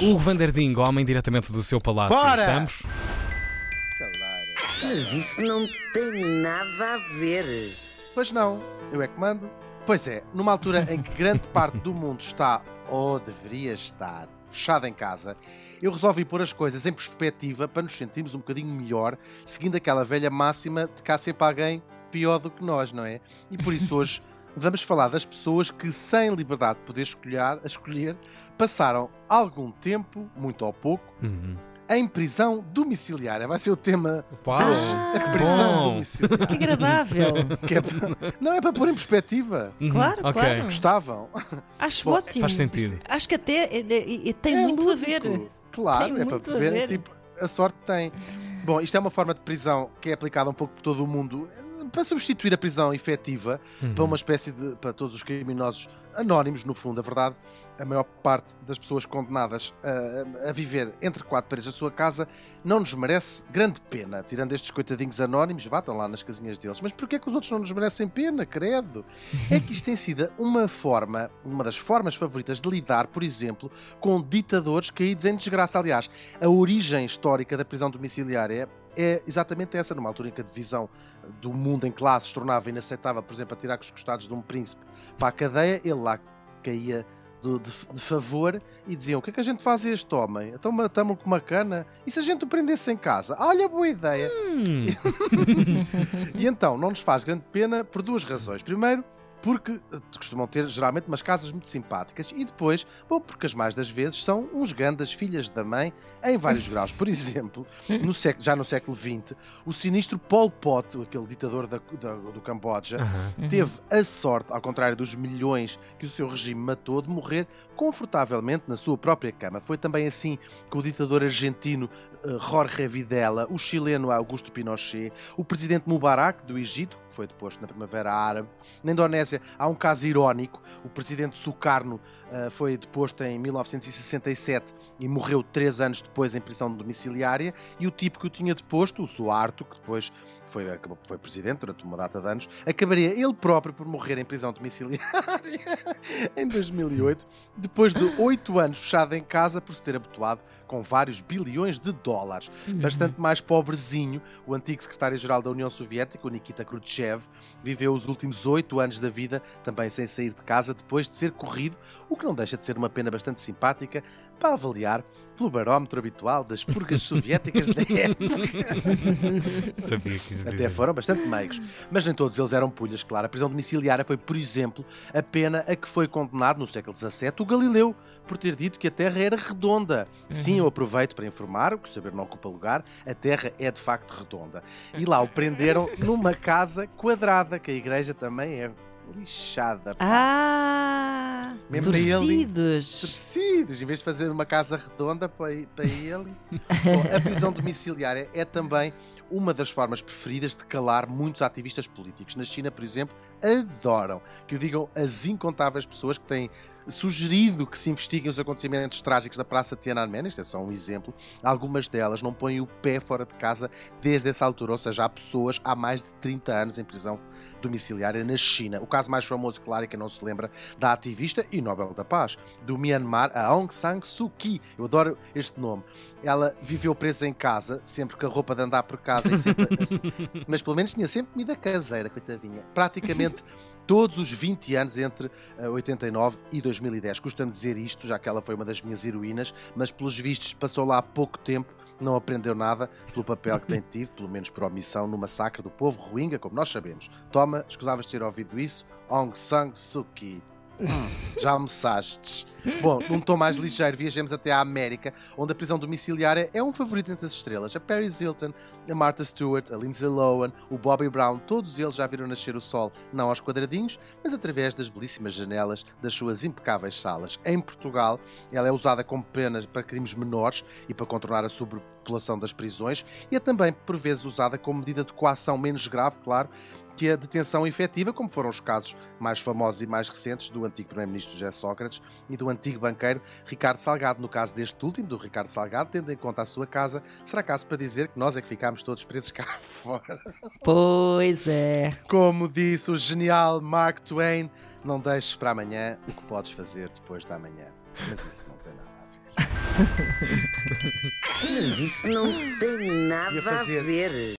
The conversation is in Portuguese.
Hugo Vanderding, homem diretamente do seu palácio. Bora! Estamos? Calar. Mas isso não tem nada a ver. Pois não, eu é que mando. Pois é, numa altura em que grande parte do mundo está, ou deveria estar, fechada em casa, eu resolvi pôr as coisas em perspectiva para nos sentirmos um bocadinho melhor, seguindo aquela velha máxima de que há sempre alguém pior do que nós, não é? E por isso hoje vamos falar das pessoas que, sem liberdade de poder escolher, escolher passaram algum tempo, muito ou pouco, Uhum. em prisão domiciliária. Vai ser o tema Uau! de hoje. que A prisão bom. domiciliária. Que agradável. Que é para- Não é para pôr em perspectiva. Uhum, Claro, ok. claro. Gostavam. Acho Bom, ótimo. Faz sentido. Acho que até é- é- é- tem É muito lúdico. a ver. Claro, Tem é para a ver. ver. Tipo, a sorte tem. Bom, isto é uma forma de prisão que é aplicada um pouco por todo o mundo para substituir a prisão efetiva Uhum. para uma espécie de. para todos os criminosos anónimos, no fundo. A verdade, a maior parte das pessoas condenadas a, a viver entre quatro paredes da sua casa não nos merece grande pena. Tirando estes coitadinhos anónimos, estão lá nas casinhas deles. Mas porquê que os outros não nos merecem pena, credo? É que isto tem sido uma forma, uma das formas favoritas de lidar, por exemplo, com ditadores caídos em desgraça. Aliás, a origem histórica da prisão domiciliária é exatamente essa, numa altura em que a divisão do mundo em classes tornava inaceitável, por exemplo, atirar com os costados de um príncipe para a cadeia, ele lá caía do- de, de favor e diziam: O que é que a gente faz a este homem? Então matamos-lo com uma cana? E se a gente o prendesse em casa? Olha, boa ideia! Hum. E então, não nos faz grande pena por duas razões. Primeiro, porque eh, costumam ter geralmente umas casas muito simpáticas e depois, bom, porque as mais das vezes são uns grandes filhas da mãe em vários graus. Por exemplo, no século- já no século XX, o sinistro Pol Pot, aquele ditador da- da- do Camboja, Aham. teve a sorte, ao contrário dos milhões que o seu regime matou, de morrer confortavelmente na sua própria cama. Foi também assim que o ditador argentino Jorge Videla, o chileno Augusto Pinochet, o presidente Mubarak do Egito, que foi deposto na Primavera Árabe. Na Indonésia há um caso irónico, o presidente Sukarno eh, foi deposto em 1967 e morreu três anos depois em prisão domiciliária, e o tipo que o tinha deposto, o Suarto, que depois foi, foi presidente durante uma data de anos, acabaria ele próprio por morrer em prisão domiciliária em 2008, depois de oito anos fechado em casa por se ter abotoado com vários bilhões de dólares. Bastante mais pobrezinho, o antigo secretário-geral da União Soviética, o Nikita Khrushchev, viveu os últimos oito anos da vida também sem sair de casa depois de ser corrido, o que não deixa de ser uma pena bastante simpática para avaliar pelo barómetro habitual das purgas soviéticas da época. Sabia que Até dizer. foram bastante meigos. Mas nem todos eles eram pulhas, claro. A prisão domiciliária foi, por exemplo, a pena a que foi condenado no século XVII o Galileu, por ter dito que a Terra era redonda. Sim, eu aproveito para informar, o que o saber não ocupa lugar, a Terra é de facto redonda. E lá o prenderam numa casa quadrada, que a igreja também é lixada. pá. Ah! Mesmo. Torcidos. Torcidos, em vez de fazer uma casa redonda para, para ele. Bom, a prisão domiciliária é também uma das formas preferidas de calar muitos ativistas políticos. Na China, por exemplo, adoram que o digam as incontáveis pessoas que têm sugerido que se investiguem os acontecimentos trágicos da Praça Tiananmen, isto é só um exemplo, algumas delas não põem o pé fora de casa desde essa altura, ou seja, há pessoas há mais de 30 anos em prisão domiciliária na China. O caso mais famoso, claro, é que não se lembra da ativista e Nobel da Paz do Myanmar, a Aung San Suu Kyi. Eu adoro este nome. Ela viveu presa em casa, sempre com a roupa de andar por casa, e sempre mas pelo menos tinha sempre comida caseira, coitadinha. Praticamente todos os 20 anos entre eh, 89 e 2010. Custa-me dizer isto, já que ela foi uma das minhas heroínas, mas pelos vistos passou lá há pouco tempo, não aprendeu nada pelo papel que tem tido, pelo menos por omissão, no massacre do povo rohingya, como nós sabemos. Toma, escusavas ter ouvido isso, Aung San Suu Kyi. Hum, já almoçastes. Bom, num tom mais ligeiro, viajemos até à América, onde a prisão domiciliária é um favorito entre as estrelas. A Paris Hilton, a Martha Stewart, a Lindsay Lohan, o Bobby Brown, todos eles já viram nascer o sol, não aos quadradinhos, mas através das belíssimas janelas das suas impecáveis salas. Em Portugal, ela é usada como pena para crimes menores e para contornar a sobrepopulação das prisões, e é também, por vezes, usada como medida de coação menos grave, claro, que a detenção efetiva, como foram os casos mais famosos e mais recentes do antigo Primeiro-Ministro José Sócrates e do antigo banqueiro Ricardo Salgado. No caso deste último, do Ricardo Salgado, tendo em conta a sua casa, será caso para dizer que nós é que ficámos todos presos cá fora. Pois é. Como disse o genial Mark Twain, não deixes para amanhã o que podes fazer depois da manhã. Mas isso não tem nada a ver. Mas isso não tem nada a fazer. ver.